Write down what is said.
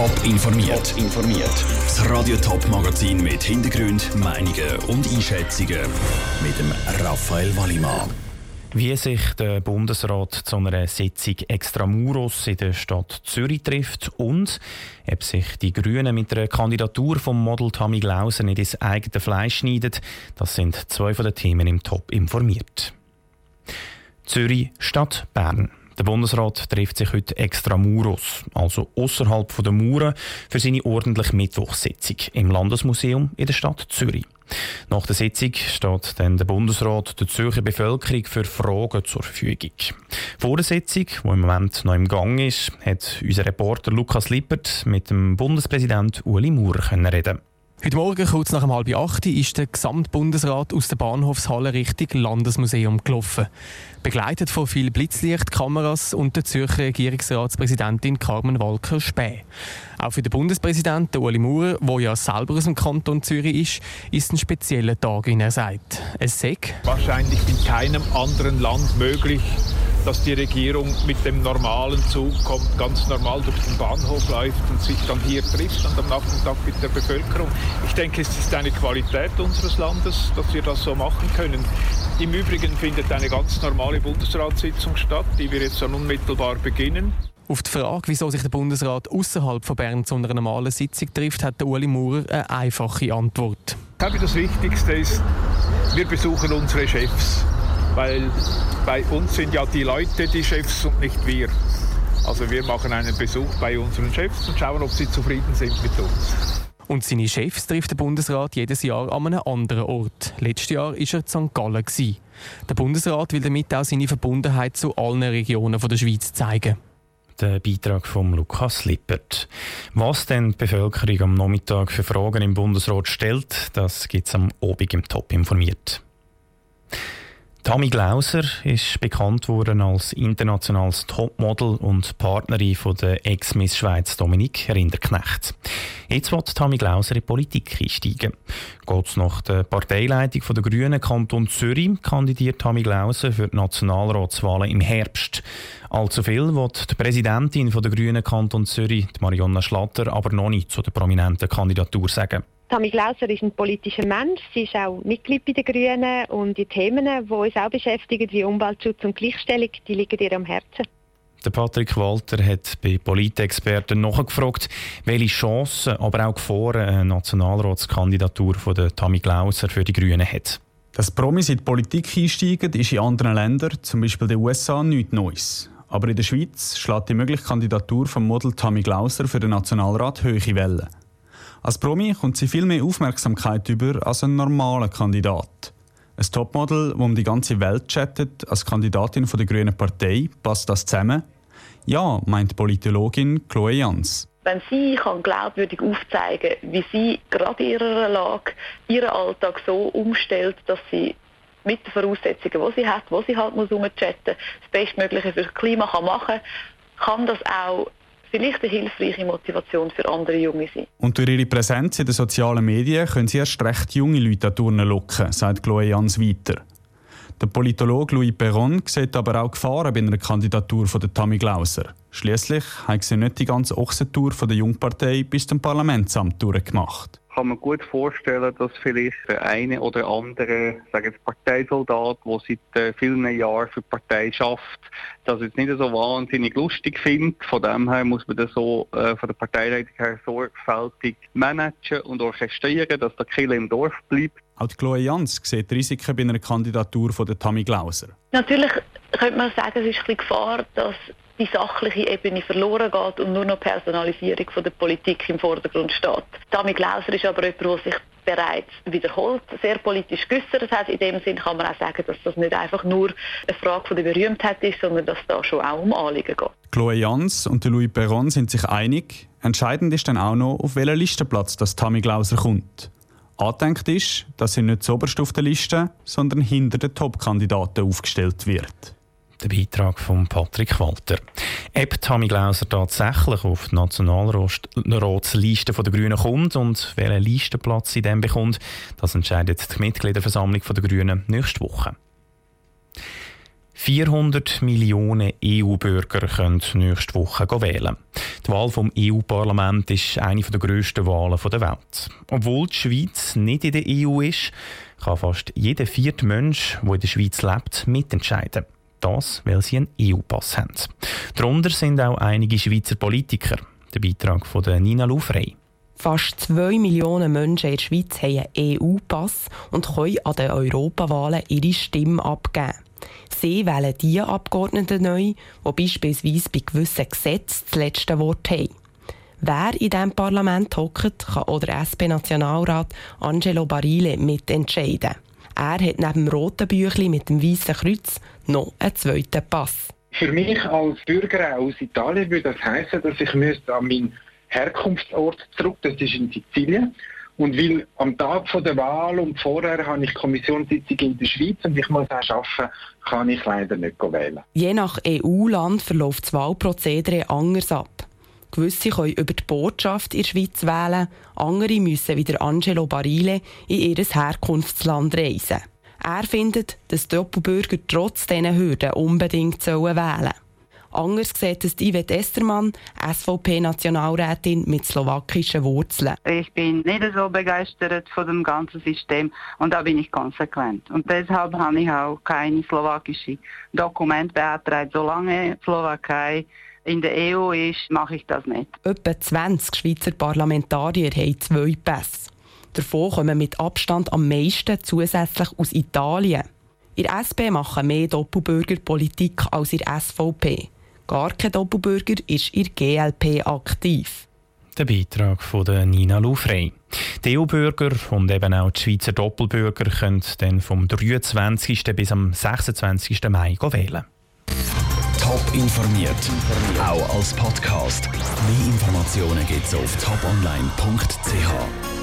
Top informiert. informiert. Das Radio Top Magazin mit Hintergrund, Meinungen und Einschätzungen mit dem Raphael Wallimann. Wie sich der Bundesrat zu einer Sitzung Extramuros in der Stadt Zürich trifft und ob sich die Grünen mit der Kandidatur vom Model Tammy Glauser nicht ins eigene Fleisch schneiden, das sind zwei von den Themen im Top informiert. Zürich statt Bern. Der Bundesrat trifft sich heute extramuros, also außerhalb der Mauern, für seine ordentliche Mittwochssitzung im Landesmuseum in der Stadt Zürich. Nach der Sitzung steht dann der Bundesrat der Zürcher Bevölkerung für Fragen zur Verfügung. Vor der Sitzung, die im Moment noch im Gang ist, hat unser Reporter Lukas Lippert mit dem Bundespräsident Uli Maurer reden Heute Morgen, kurz nach halb acht, ist der Gesamtbundesrat aus der Bahnhofshalle Richtung Landesmuseum gelaufen. Begleitet von vielen Blitzlichtkameras und der Zürcher Regierungsratspräsidentin Carmen Walker-Späh. Auch für den Bundespräsidenten Ueli Maurer, der ja selber aus dem Kanton Zürich ist, ist ein spezieller Tag, wie er sagt. Es sei wahrscheinlich in keinem anderen Land möglich, dass die Regierung mit dem normalen Zug kommt, ganz normal durch den Bahnhof läuft und sich dann hier trifft und am Nachmittag mit der Bevölkerung. Ich denke, es ist eine Qualität unseres Landes, dass wir das so machen können. Im Übrigen findet eine ganz normale Bundesratssitzung statt, die wir jetzt dann unmittelbar beginnen. Auf die Frage, wieso sich der Bundesrat außerhalb von Bern zu einer normalen Sitzung trifft, hat Uli Maurer eine einfache Antwort. Ich glaube, das Wichtigste ist, wir besuchen unsere Chefs weil bei uns sind ja die Leute die Chefs und nicht wir. Also wir machen einen Besuch bei unseren Chefs und schauen, ob sie zufrieden sind mit uns. Und seine Chefs trifft der Bundesrat jedes Jahr an einem anderen Ort. Letztes Jahr war er in St. Gallen. Der Bundesrat will damit auch seine Verbundenheit zu allen Regionen der Schweiz zeigen. Der Beitrag von Lukas Lippert. Was denn die Bevölkerung am Nachmittag für Fragen im Bundesrat stellt, das gibt es am Obig im Top informiert. Tammy Glauser ist bekannt worden als internationales Topmodel und Partnerin von der Ex-Miss Schweiz Dominik Rinderknecht. Jetzt wird Tammy Glauser in die Politik einsteigen. Geht nach der Parteileitung der Grünen Kanton Zürich kandidiert Tammy Glauser für die Nationalratswahlen im Herbst. Allzu viel wird die Präsidentin der Grünen Kanton Zürich, Marionna Schlatter, aber noch nicht zu der prominenten Kandidatur sagen. Tammy Glauser ist ein politischer Mensch. Sie ist auch Mitglied bei den Grünen und die Themen, die uns auch beschäftigen, wie Umweltschutz und Gleichstellung, die liegen ihr am Herzen. Der Patrick Walter hat bei Politexperten nachgefragt, welche Chancen, aber auch Gefahren eine Nationalratskandidatur von der Tammy Glauser für die Grünen hat. Dass Promis in die Politik einsteigen, ist in anderen Ländern, zum Beispiel den USA, nichts Neues. Aber in der Schweiz schlägt die mögliche Kandidatur vom Model Tammy Glauser für den Nationalrat hohe Wellen. Als Promi kommt sie viel mehr Aufmerksamkeit über als ein normaler Kandidat. Ein Topmodel, das um die ganze Welt chattet, als Kandidatin von der Grünen Partei, passt das zusammen? Ja, meint Politologin Chloe Jans. Wenn sie kann glaubwürdig aufzeigen wie sie gerade in ihrer Lage ihren Alltag so umstellt, dass sie mit den Voraussetzungen, die sie hat, wo sie halt muss das Bestmögliche für das Klima kann machen kann, kann das auch vielleicht eine hilfreiche Motivation für andere Junge sein. Und durch ihre Präsenz in den sozialen Medien können sie erst recht junge Leute an Turnen locken, sagt Chloe Jans weiter. Der Politologe Louis Perron sieht aber auch Gefahren bei einer Kandidatur von der Tammy Glauser. Schließlich hat sie nicht die ganze Ochsentour von der Jungpartei bis zum Parlamentsamt durchgemacht kann man gut vorstellen, dass vielleicht der eine oder andere sagen jetzt Parteisoldat, der seit äh, vielen Jahren für die Partei schafft, das jetzt nicht so wahnsinnig lustig findet. Von dem her muss man das so äh, von der Parteileitung her sorgfältig managen und orchestrieren, dass der Killer im Dorf bleibt. Auch die Chloe Jans sieht Risiken bei einer Kandidatur von der Tammy Glauser. Natürlich könnte man sagen, es ist ein Gefahr, dass die sachliche Ebene verloren geht und nur noch Personalisierung von der Politik im Vordergrund steht. Damit Glauser ist aber jemand, der sich bereits wiederholt sehr politisch geäußert hat. In dem Sinn kann man auch sagen, dass das nicht einfach nur eine Frage von der Berühmtheit ist, sondern dass da schon auch um Anliegen geht. Chloe Jans und Louis Perron sind sich einig. Entscheidend ist dann auch noch, auf welchen Listenplatz das Tammy Glauser kommt. Angedenkt ist, dass sie nicht zuoberst auf der Liste, sondern hinter den Top-Kandidaten aufgestellt wird. Der Beitrag von Patrick Walter. Ob Tammy Glauser tatsächlich auf die Nationalratsliste der Grünen kommt und welchen Listenplatz sie dann bekommt, das entscheidet die Mitgliederversammlung der Grünen nächste Woche. 400 Millionen EU-Bürger können nächste Woche wählen. Die Wahl vom EU-Parlament ist eine der grössten Wahlen der Welt. Obwohl die Schweiz nicht in der EU ist, kann fast jeder vierte Mensch, der in der Schweiz lebt, mitentscheiden. Das, weil sie einen EU-Pass haben. Darunter sind auch einige Schweizer Politiker. Der Beitrag von Nina Lufrey. Fast zwei Millionen Menschen in der Schweiz haben einen EU-Pass und können an den Europawahlen ihre Stimme abgeben. Sie wählen die Abgeordneten neu, die beispielsweise bei gewissen Gesetzen das letzte Wort haben. Wer in diesem Parlament hockt, kann auch der SP-Nationalrat Angelo Barile mitentscheiden. Er hat neben dem roten Büchlein mit dem weißen Kreuz noch einen zweiten Pass. Für mich als Bürger aus Italien würde das heißen, dass ich müsste an meinen Herkunftsort zurück, das ist in Sizilien. Und weil am Tag der Wahl und vorher habe ich Kommissionssitzung in der Schweiz und ich muss auch arbeiten, kann ich leider nicht wählen. Je nach EU-Land verläuft das Wahlprozedere anders ab. Gewisse können über die Botschaft in der Schweiz wählen, andere müssen wie der Angelo Barile in ihr Herkunftsland reisen. Er findet, dass Doppelbürger trotz diesen Hürden unbedingt wählen sollen. Anders sieht es Yvette Estermann, SVP-Nationalrätin mit slowakischen Wurzeln. Ich bin nicht so begeistert von dem ganzen System und da bin ich konsequent. Und deshalb habe ich auch keine slowakische Dokument beantragt. Solange Slowakei in der EU ist, mache ich das nicht. Etwa 20 Schweizer Parlamentarier haben zwei Pässe. Davon kommen mit Abstand am meisten zusätzlich aus Italien. In der SP machen mehr Doppelbürger Politik als in der SVP. Gar kein Doppelbürger ist in der GLP aktiv. Der Beitrag von Nina Lufrey. Die EU-Bürger und eben auch die Schweizer Doppelbürger können dann vom 23. bis am 26. Mai wählen. Top informiert, auch als Podcast. Mehr Informationen gibt es auf toponline.ch.